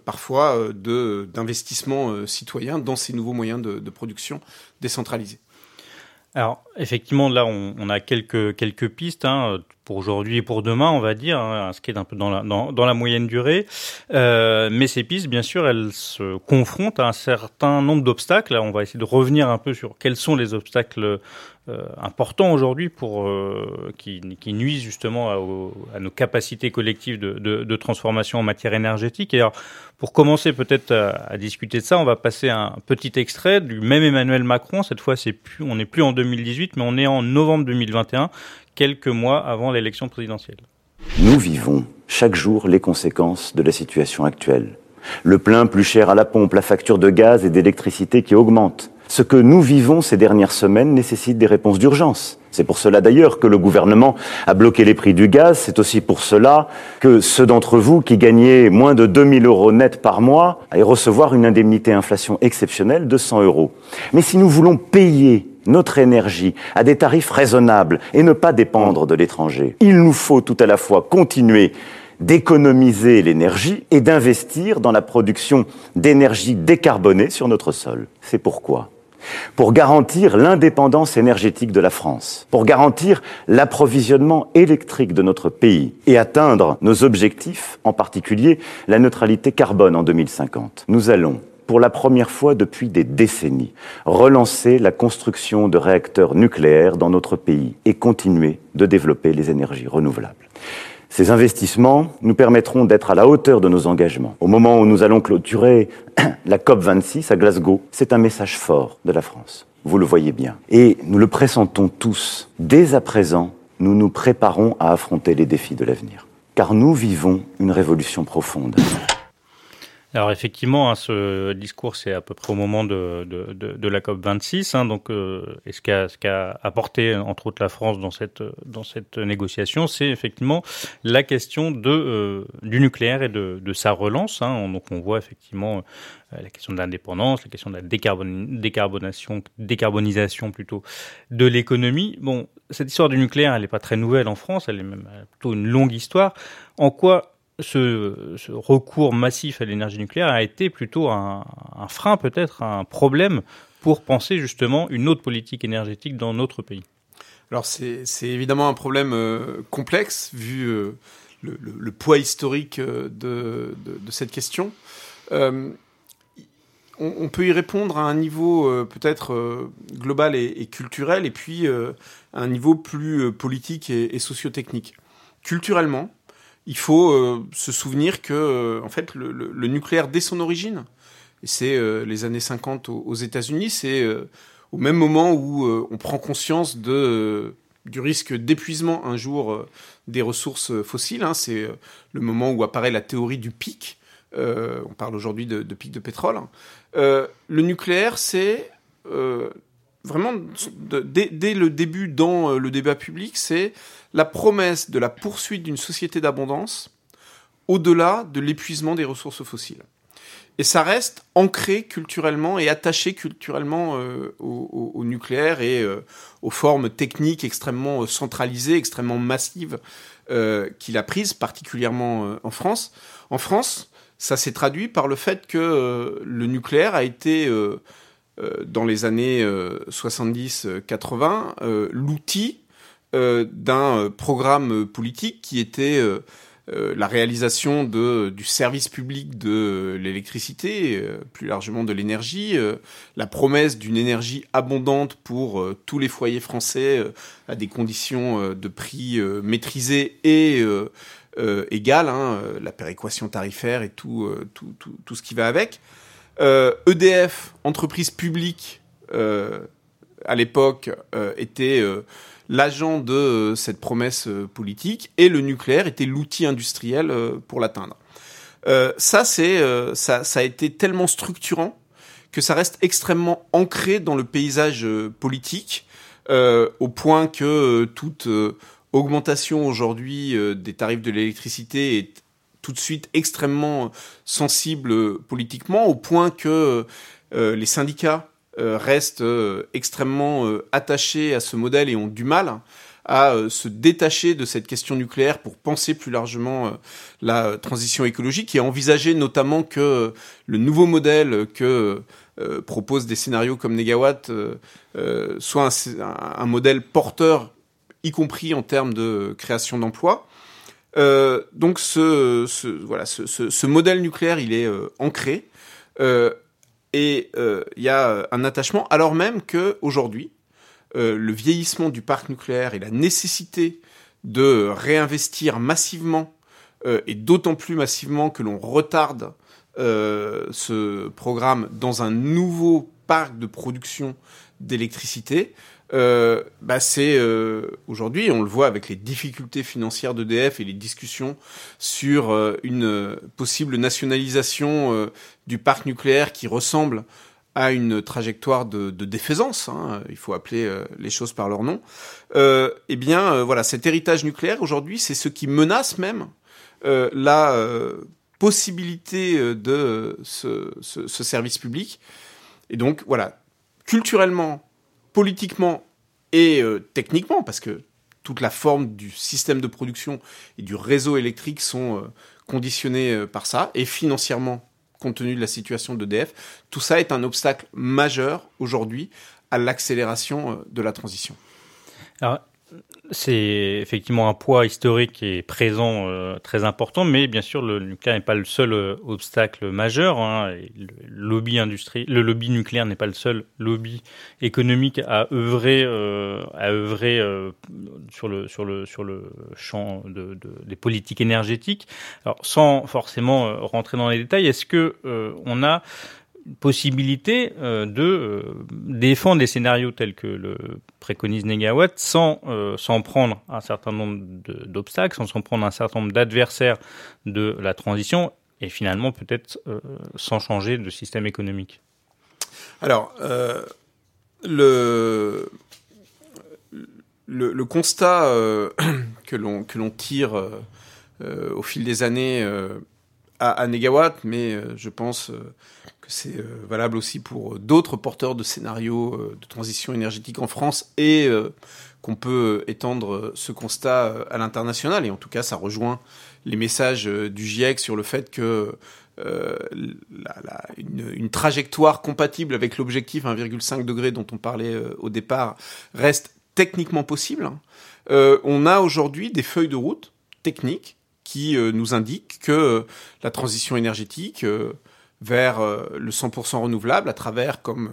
parfois d'investissement citoyen dans ces nouveaux moyens de, de production décentralisés. Alors, effectivement, là, on, a quelques, pistes hein, pour aujourd'hui et pour demain, on va dire, hein, ce qui est un peu dans la, moyenne durée. Euh, mais ces pistes, bien sûr, elles se confrontent à un certain nombre d'obstacles. On va essayer de revenir un peu sur quels sont les obstacles importants aujourd'hui pour euh, qui, nuisent justement à, nos capacités collectives de, transformation en matière énergétique. Et alors, pour commencer peut-être à, à, discuter de ça, on va passer un petit extrait du même Emmanuel Macron. Cette fois, c'est plus, on n'est plus en 2018, mais on est en novembre 2021, quelques mois avant l'élection présidentielle. Nous vivons chaque jour les conséquences de la situation actuelle. Le plein plus cher à la pompe, la facture de gaz et d'électricité qui augmente, ce que nous vivons ces dernières semaines nécessite des réponses d'urgence. C'est pour cela d'ailleurs que le gouvernement a bloqué les prix du gaz. C'est aussi pour cela que ceux d'entre vous qui gagnaient moins de 2000 euros net par mois allaient recevoir une indemnité inflation exceptionnelle de 100 euros. Mais si nous voulons payer notre énergie à des tarifs raisonnables et ne pas dépendre de l'étranger, il nous faut tout à la fois continuer d'économiser l'énergie et d'investir dans la production d'énergie décarbonée sur notre sol. C'est pourquoi pour garantir l'indépendance énergétique de la France, pour garantir l'approvisionnement électrique de notre pays et atteindre nos objectifs, en particulier la neutralité carbone en 2050. Nous allons pour la première fois depuis des décennies, relancer la construction de réacteurs nucléaires dans notre pays et continuer de développer les énergies renouvelables. Ces investissements nous permettront d'être à la hauteur de nos engagements. Au moment où nous allons clôturer *clears throat* la COP26 à Glasgow, c'est un message fort de la France. Vous le voyez bien. Et nous le pressentons tous. Dès à présent, nous nous préparons à affronter les défis de l'avenir. Car nous vivons une révolution profonde. Alors effectivement, hein, ce discours, c'est à peu près au moment de, de, de, la COP 26. Hein, donc, euh, et ce qu'a qu'a apporté entre autres la France dans cette dans cette négociation, c'est effectivement la question de euh, du nucléaire et de, de sa relance. Hein. Donc, on voit effectivement euh, la question de l'indépendance, la question de la décarbonation, décarbonisation plutôt de l'économie. Bon, cette histoire du nucléaire, elle n'est pas très nouvelle en France. Elle est même plutôt une longue histoire. En quoi ce, recours massif à l'énergie nucléaire a été plutôt un, frein, peut-être un problème pour penser justement une autre politique énergétique dans notre pays. Alors c'est évidemment un problème euh, complexe vu euh, le, poids historique euh, de, cette question. On, peut y répondre à un niveau peut-être global et, et, culturel et puis à un niveau plus politique et, et sociotechnique. Culturellement, il faut euh, se souvenir que euh, en fait le, nucléaire dès son origine, c'est euh, les années 50 aux, aux États-Unis, c'est au même moment où on prend conscience du risque d'épuisement un jour des ressources fossiles. Hein, c'est le moment où apparaît la théorie du pic. on parle aujourd'hui de, de, pic de pétrole. le nucléaire, c'est vraiment dès, le début dans euh, le débat public, c'est la promesse de la poursuite d'une société d'abondance au-delà de l'épuisement des ressources fossiles. Et ça reste ancré culturellement et attaché culturellement euh, au, nucléaire et euh, aux formes techniques extrêmement centralisées, extrêmement massives qu'il a prises, particulièrement en France. En France, ça s'est traduit par le fait que le nucléaire a été dans les années 70-80 euh, l'outil d'un programme politique qui était euh, la réalisation du service public de l'électricité, euh, plus largement de l'énergie, euh, la promesse d'une énergie abondante pour tous les foyers français à des conditions de prix maîtrisées et égales, hein, la péréquation tarifaire et tout, tout, tout, tout, ce qui va avec. EDF, e entreprise publique, à l'époque, était l'agent de euh, cette promesse euh, politique et le nucléaire était l'outil industriel euh, pour l'atteindre. ça, c'est ça, ça a été tellement structurant que ça reste extrêmement ancré dans le paysage politique, au point que toute augmentation aujourd'hui des tarifs de l'électricité est tout de suite extrêmement sensible politiquement, au point que les syndicats euh, restent euh, extrêmement euh, attachés à ce modèle et ont du mal à se détacher de cette question nucléaire pour penser plus largement la transition écologique et envisager notamment que le nouveau modèle que proposent des scénarios comme Negawatt soit un, modèle porteur, y compris en termes de création d'emplois. Donc ce, modèle nucléaire, il est ancré. Et euh, il y a euh, un attachement, alors même que aujourd'hui, euh, le vieillissement du parc nucléaire et la nécessité de réinvestir massivement, et d'autant plus massivement que l'on retarde ce programme dans un nouveau parc de production d'électricité, euh, bah c'est euh, aujourd'hui, on le voit avec les difficultés financières d'EDF et les discussions sur euh, une possible nationalisation du parc nucléaire qui ressemble à une trajectoire de, de défaisance, hein, il faut appeler les choses par leur nom. eh bien, voilà, cet héritage nucléaire aujourd'hui, c'est ce qui menace même la possibilité de ce, ce, ce service public. Et donc, voilà, culturellement, politiquement et euh, techniquement, parce que toute la forme du système de production et du réseau électrique sont euh, conditionnés euh, par ça, et financièrement, compte tenu de la situation d'EDF, tout ça est un obstacle majeur aujourd'hui à l'accélération de la transition. Alors, c'est effectivement un poids historique et présent euh, très important, mais bien sûr le nucléaire n'est pas le seul euh, obstacle majeur. Hein, le lobby industrie, le lobby nucléaire n'est pas le seul lobby économique à œuvrer, euh, à œuvrer sur le sur le sur le champ de, de, des politiques énergétiques. Alors sans forcément rentrer dans les détails, est-ce que on a possibilité euh, de euh, défendre des scénarios tels que le préconise Negawatt sans euh, s'en prendre un certain nombre d'obstacles, sans s'en prendre un certain nombre d'adversaires de la transition et finalement peut-être sans changer de système économique. Alors, le, constat *clears throat* que l'on tire au fil des années à, à Negawatt, mais je pense c'est euh, valable aussi pour d'autres porteurs de scénarios euh, de transition énergétique en France et euh, qu'on peut étendre ce constat à l'international. Et en tout cas, ça rejoint les messages du GIEC sur le fait que une, trajectoire compatible avec l'objectif 1,5 degré dont on parlait au départ reste techniquement possible. on a aujourd'hui des feuilles de route techniques qui nous indiquent que la transition énergétique vers euh, le 100% renouvelable à travers, comme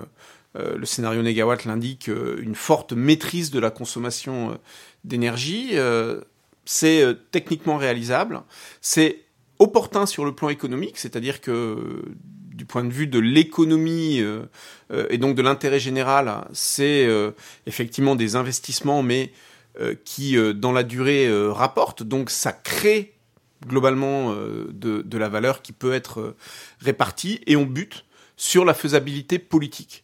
euh, le scénario Negawatt l'indique, euh, une forte maîtrise de la consommation d'énergie. c'est techniquement réalisable. C'est opportun sur le plan économique, c'est-à-dire que du point de vue de l'économie et donc de l'intérêt général, c'est effectivement des investissements, mais qui dans la durée rapportent. Donc ça crée globalement euh, de, de, la valeur qui peut être euh, répartie et on bute sur la faisabilité politique.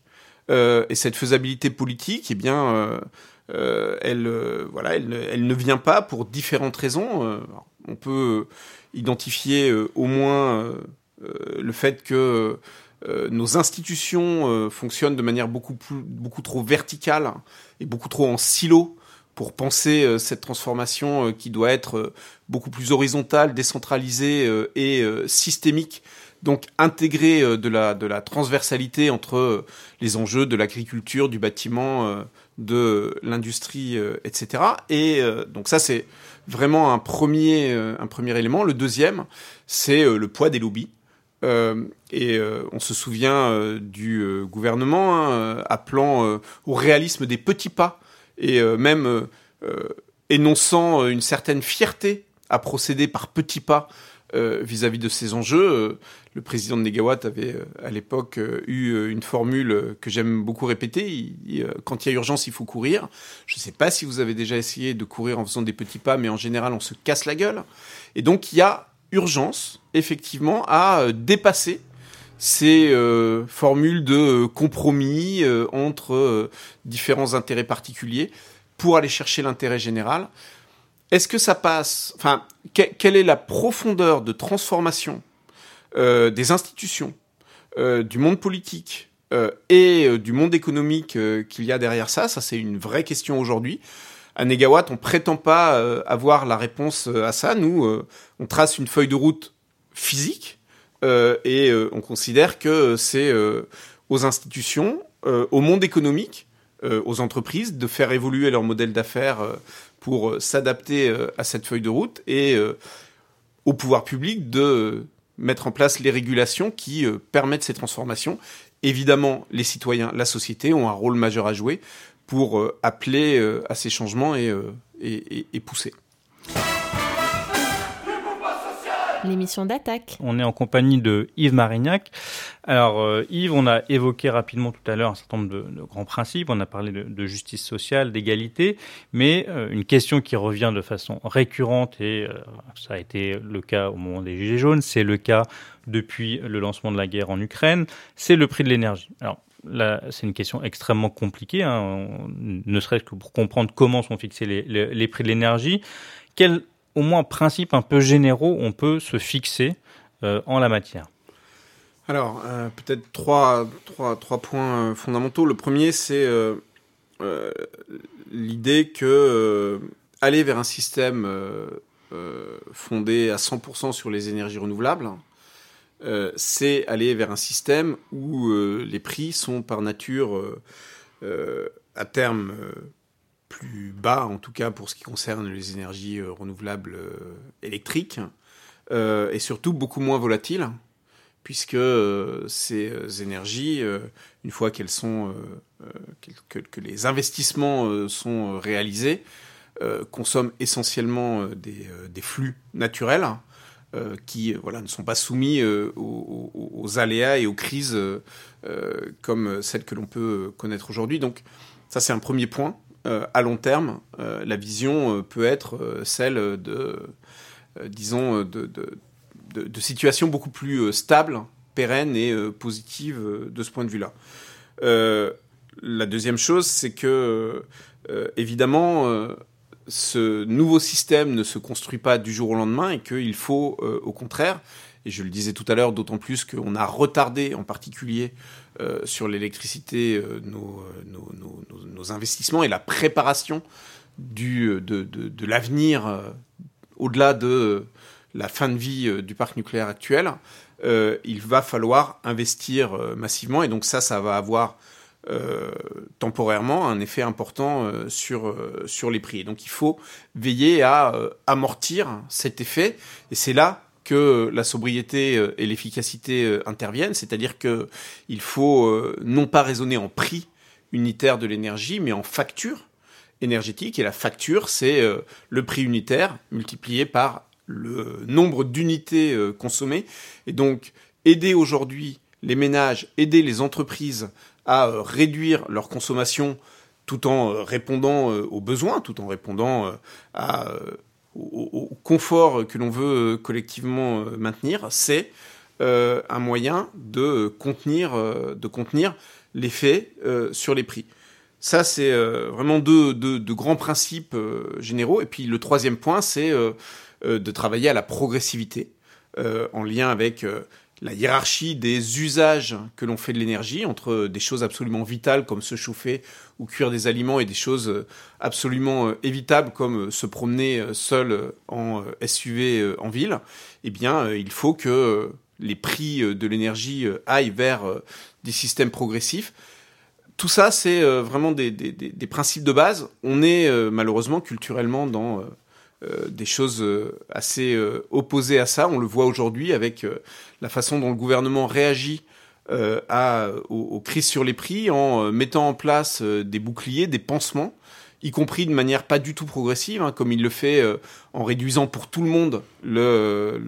Euh, et cette faisabilité politique, eh bien, elle, voilà, elle, elle, ne vient pas pour différentes raisons. on peut identifier au moins le fait que nos institutions fonctionnent de manière beaucoup, plus, beaucoup trop verticale et beaucoup trop en silo pour penser euh, cette transformation euh, qui doit être euh, beaucoup plus horizontale, décentralisée et systémique. Donc intégrer de la, de la transversalité entre les enjeux de l'agriculture, du bâtiment, de l'industrie, etc. Et donc ça, c'est vraiment un premier, un premier élément. Le deuxième, c'est le poids des lobbies. Et on se souvient du gouvernement hein, appelant au réalisme des petits pas et même énonçant une certaine fierté à procéder par petits pas vis-à-vis de ces enjeux. le président de Negawatt avait à l'époque eu une formule que j'aime beaucoup répéter. quand il y a urgence, il faut courir. Je ne sais pas si vous avez déjà essayé de courir en faisant des petits pas, mais en général, on se casse la gueule. Et donc, il y a urgence, effectivement, à euh, dépasser ces euh, formules de euh, compromis entre différents intérêts particuliers pour aller chercher l'intérêt général. Est-ce que ça passe Enfin, quelle est la profondeur de transformation des institutions, du monde politique et du monde économique qu'il y a derrière ça? Ça, c'est une vraie question aujourd'hui à Negawatt, on prétend pas euh, avoir la réponse euh, à ça. Nous, euh, on trace une feuille de route physique et on considère que c'est aux institutions, au monde économique, aux entreprises de faire évoluer leur modèle d'affaires pour s'adapter à cette feuille de route et au pouvoir public de mettre en place les régulations qui permettent ces transformations. Évidemment, les citoyens, la société ont un rôle majeur à jouer pour euh, appeler euh, à ces changements euh, et, et, pousser. L'émission d'attaque. On est en compagnie de Yves Marignac. Alors Yves, on a évoqué rapidement tout à l'heure un certain nombre de, grands principes. On a parlé de, justice sociale, d'égalité, mais une question qui revient de façon récurrente et ça a été le cas au moment des Gilets jaunes, c'est le cas depuis le lancement de la guerre en Ukraine, c'est le prix de l'énergie. Alors c'est une question extrêmement compliquée, hein, ne serait-ce que pour comprendre comment sont fixés les, prix de l'énergie. Quels, au moins, principes un peu généraux on peut se fixer euh, en la matière Alors, euh, peut-être trois, points euh, fondamentaux. Le premier, c'est l'idée que aller vers un système fondé à 100% sur les énergies renouvelables, c'est aller vers un système où les prix sont par nature à terme plus bas, en tout cas pour ce qui concerne les énergies renouvelables électriques, et surtout beaucoup moins volatiles, puisque ces énergies, une fois qu'elles sont que, les investissements sont réalisés, consomment essentiellement des flux naturels euh, qui euh, ne sont pas soumis euh, aux, aléas et aux crises comme celles que l'on peut connaître aujourd'hui. Donc ça, c'est un premier point. À long terme, la vision peut être celle de, disons, de, situations beaucoup plus stables, pérennes et positives de ce point de vue-là. la deuxième chose, c'est que, évidemment, ce nouveau système ne se construit pas du jour au lendemain et qu'il faut, euh, au contraire, et je le disais tout à l'heure, d'autant plus qu'on a retardé en particulier euh, sur l'électricité euh, nos, nos, investissements et la préparation de, l'avenir au-delà de la fin de vie du parc nucléaire actuel, il va falloir investir massivement et donc ça, ça va avoir euh, temporairement un effet important euh, sur, euh, sur les prix. Et donc il faut veiller à amortir cet effet. Et c'est là que la sobriété et l'efficacité interviennent, c'est-à-dire que il faut non pas raisonner en prix unitaire de l'énergie, mais en facture énergétique. Et la facture, c'est le prix unitaire multiplié par le nombre d'unités consommées. Et donc, aider aujourd'hui les ménages, aider les entreprises à euh, réduire leur consommation tout en euh, répondant euh, aux besoins, tout en répondant à, au, confort que l'on veut collectivement maintenir, c'est un moyen de contenir, de contenir l'effet sur les prix. Ça, c'est vraiment deux, deux, grands principes généraux. Et puis le troisième point, c'est de travailler à la progressivité en lien avec la hiérarchie des usages que l'on fait de l'énergie entre des choses absolument vitales comme se chauffer ou cuire des aliments et des choses absolument euh, évitables comme euh, se promener euh, seul en SUV en ville, eh bien, il faut que les prix de l'énergie aillent vers des systèmes progressifs tout ça, c'est vraiment des, des, des, principes de base. On est malheureusement culturellement dans des choses assez opposées à ça. On le voit aujourd'hui avec la façon dont le gouvernement réagit à, aux, crises sur les prix en mettant en place des boucliers, des pansements y compris de manière pas du tout progressive, hein, comme il le fait euh, en réduisant pour tout le monde le,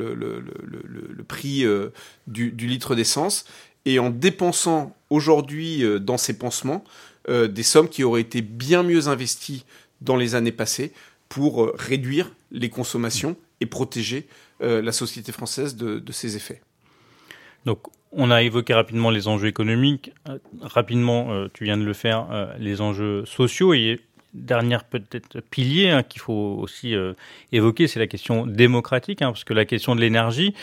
prix euh, du, litre d'essence, et en dépensant aujourd'hui euh, dans ces pansements des sommes qui auraient été bien mieux investies dans les années passées pour réduire les consommations et protéger la société française de, de ces effets. Donc, on a évoqué rapidement les enjeux économiques. rapidement, tu viens de le faire, les enjeux sociaux. Et dernier peut-être pilier hein, qu'il faut aussi euh, évoquer, c'est la question démocratique, hein, parce que la question de l'énergie,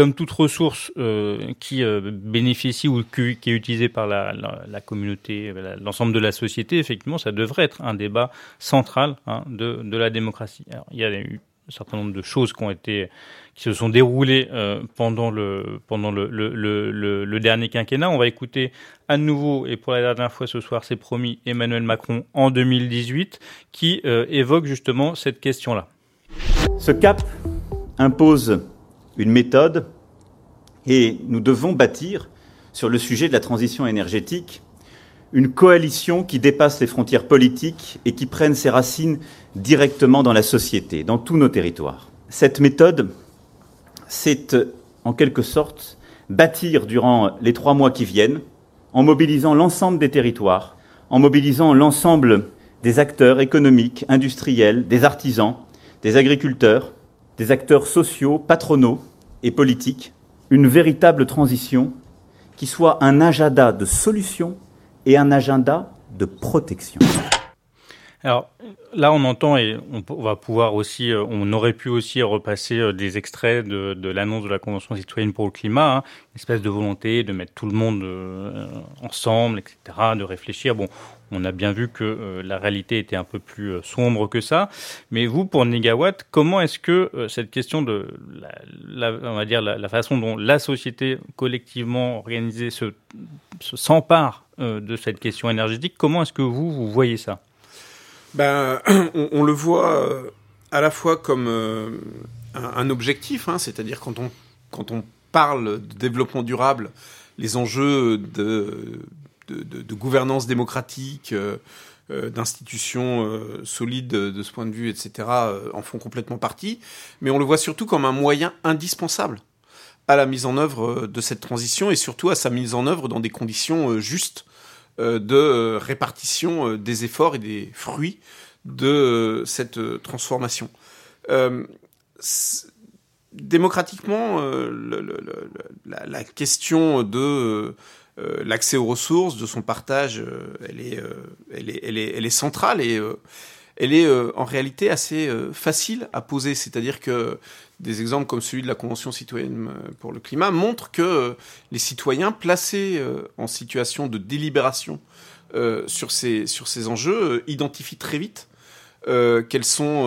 comme toute ressource euh, qui euh, bénéficie ou qui, est utilisée par la, communauté, l'ensemble de la société, effectivement, ça devrait être un débat central hein, de, la démocratie. Il y a eu un certain nombre de choses qui ont été qui se sont déroulées euh, pendant le pendant le, dernier quinquennat. On va écouter à nouveau et pour la dernière fois ce soir, c'est promis, Emmanuel Macron en 2018 qui euh, évoque justement cette question-là. Ce cap impose une méthode et nous devons bâtir sur le sujet de la transition énergétique une coalition qui dépasse les frontières politiques et qui prenne ses racines directement dans la société, dans tous nos territoires. Cette méthode, c'est en quelque sorte bâtir durant les trois mois qui viennent, en mobilisant l'ensemble des territoires, en mobilisant l'ensemble des acteurs économiques, industriels, des artisans, des agriculteurs, des acteurs sociaux, patronaux et politiques, une véritable transition qui soit un agenda de solutions et un agenda de protection. Alors là, on entend et on va pouvoir aussi, euh, on aurait pu aussi repasser euh, des extraits de, de l'annonce de la Convention citoyenne pour le climat, hein, une espèce de volonté de mettre tout le monde euh, ensemble, etc., de réfléchir. Bon, on a bien vu que la réalité était un peu plus sombre que ça. Mais vous, pour Negawatt, comment est-ce que cette question de, la, on va dire, la, façon dont la société collectivement organisée se, s'empare de cette question énergétique, comment est-ce que vous, vous voyez ça? Ben, *clears throat* on, le voit euh, à la fois comme euh, un, objectif, hein, c'est-à-dire quand on, quand on parle de développement durable, les enjeux de, de, gouvernance démocratique, euh, d'institutions solides de ce point de vue, etc., en font complètement partie, mais on le voit surtout comme un moyen indispensable à la mise en œuvre de cette transition et surtout à sa mise en œuvre dans des conditions justes euh, de euh, répartition euh, des efforts et des fruits de cette transformation. démocratiquement, la, question de l'accès aux ressources, de son partage, elle est, elle est, elle est, elle est centrale et elle est en réalité assez facile à poser. C'est-à-dire que des exemples comme celui de la Convention citoyenne euh, pour le climat montrent que euh, les citoyens placés euh, en situation de délibération sur, ces, sur ces enjeux identifient très vite quelles sont,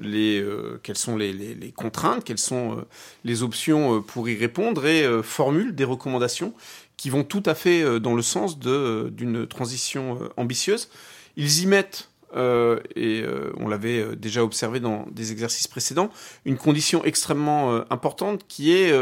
les, quelles sont les, les, contraintes, quelles sont les options pour y répondre et formulent des recommandations qui vont tout à fait dans le sens d'une transition ambitieuse. Ils y mettent euh, et euh, on l'avait euh, déjà observé dans des exercices précédents, une condition extrêmement importante qui est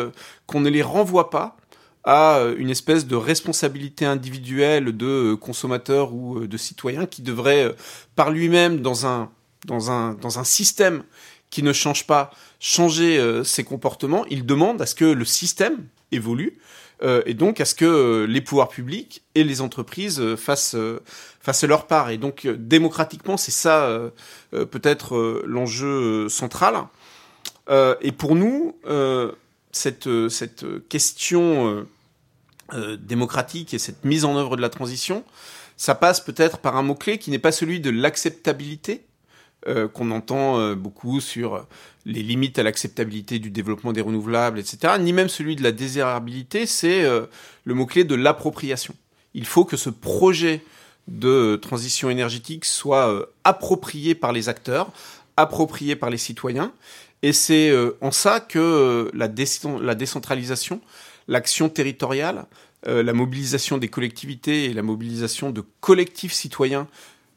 qu'on ne les renvoie pas à une espèce de responsabilité individuelle de consommateur ou de citoyen qui devrait par lui-même dans un dans un dans un système qui ne change pas changer ses comportements, il demande à ce que le système évolue euh, et donc à ce que euh, les pouvoirs publics et les entreprises euh, fassent, leur part. Et donc démocratiquement, c'est ça peut-être l'enjeu central. et pour nous, cette question démocratique et cette mise en œuvre de la transition, ça passe peut-être par un mot-clé qui n'est pas celui de l'acceptabilité, euh, qu'on entend euh, beaucoup sur les limites à l'acceptabilité du développement des renouvelables, etc., ni même celui de la désirabilité, c'est euh, le mot-clé de l'appropriation. Il faut que ce projet de transition énergétique soit approprié par les acteurs, approprié par les citoyens, et c'est en ça que la, la décentralisation, l'action territoriale la mobilisation des collectivités et la mobilisation de collectifs citoyens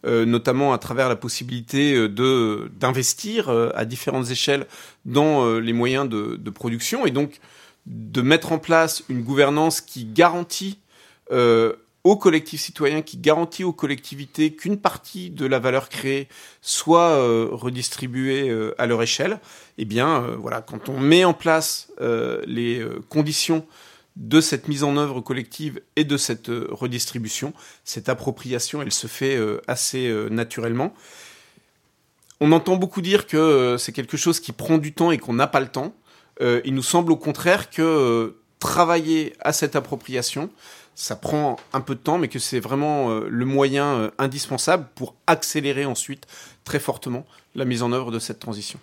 notamment à travers la possibilité de d'investir à différentes échelles dans les moyens de, de, production et donc de mettre en place une gouvernance qui garantit aux collectifs citoyens, qui garantit aux collectivités qu'une partie de la valeur créée soit euh, redistribuée euh, à leur échelle, eh bien, euh, voilà, quand on met en place les conditions de cette mise en œuvre collective et de cette redistribution, cette appropriation, elle se fait assez naturellement. On entend beaucoup dire que c'est quelque chose qui prend du temps et qu'on n'a pas le temps. il nous semble au contraire que travailler à cette appropriation, ça prend un peu de temps, mais que c'est vraiment euh, le moyen euh, indispensable pour accélérer ensuite très fortement la mise en œuvre de cette transition.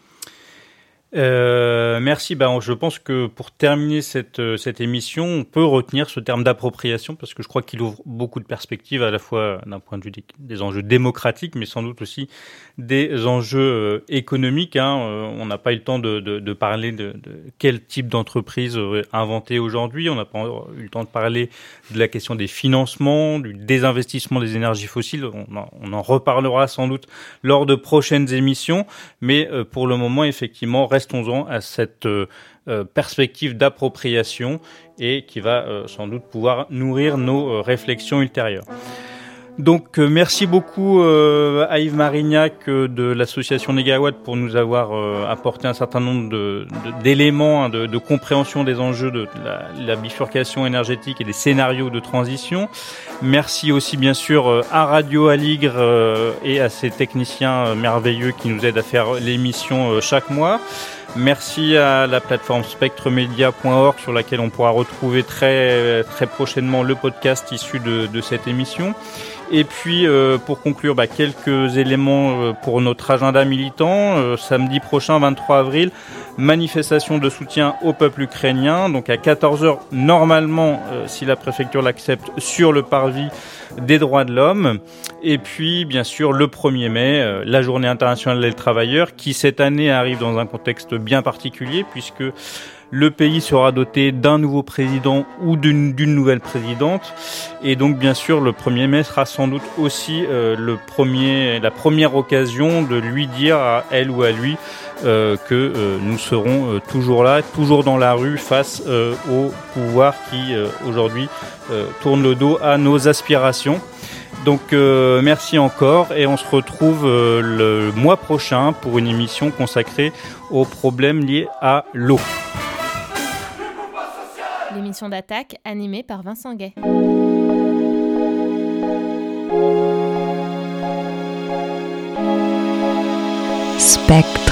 Euh, merci. Ben, je pense que pour terminer cette, euh, cette émission, on peut retenir ce terme d'appropriation parce que je crois qu'il ouvre beaucoup de perspectives à la fois d'un point de vue des, enjeux démocratiques, mais sans doute aussi des enjeux euh, économiques. Hein. on n'a pas eu le temps de, de, de parler de, quel type d'entreprise inventer aujourd'hui. On n'a pas eu le temps de parler de la question des financements, du désinvestissement des énergies fossiles. On en, on en reparlera sans doute lors de prochaines émissions, mais pour le moment, effectivement, restons-en à cette euh, euh, perspective d'appropriation et qui va euh, sans doute pouvoir nourrir nos réflexions ultérieures. Donc merci beaucoup à Yves Marignac de l'association Negawatt pour nous avoir apporté un certain nombre d'éléments hein, de, de, compréhension des enjeux de la, la, bifurcation énergétique et des scénarios de transition. Merci aussi bien sûr à Radio Aligre et à ses techniciens merveilleux qui nous aident à faire l'émission chaque mois. Merci à la plateforme spectremedia.org sur laquelle on pourra retrouver très, très prochainement le podcast issu de, cette émission. Et puis, euh, pour conclure, bah, quelques éléments euh, pour notre agenda militant. Euh, samedi prochain, 23 avril, manifestation de soutien au peuple ukrainien. Donc à 14h, normalement, si la préfecture l'accepte, sur le parvis des droits de l'homme. Et puis, bien sûr, le 1er mai, la journée internationale des travailleurs, qui cette année arrive dans un contexte bien particulier, puisque le pays sera doté d'un nouveau président ou d'une nouvelle présidente. Et donc, bien sûr, le 1er mai sera sans doute aussi euh, le premier, la première occasion de lui dire à elle ou à lui euh, que euh, nous serons toujours là, toujours dans la rue face au pouvoir qui aujourd'hui tourne le dos à nos aspirations. Donc merci encore et on se retrouve le mois prochain pour une émission consacrée aux problèmes liés à l'eau l'émission d'attaque animée par Vincent Gay. Spectre.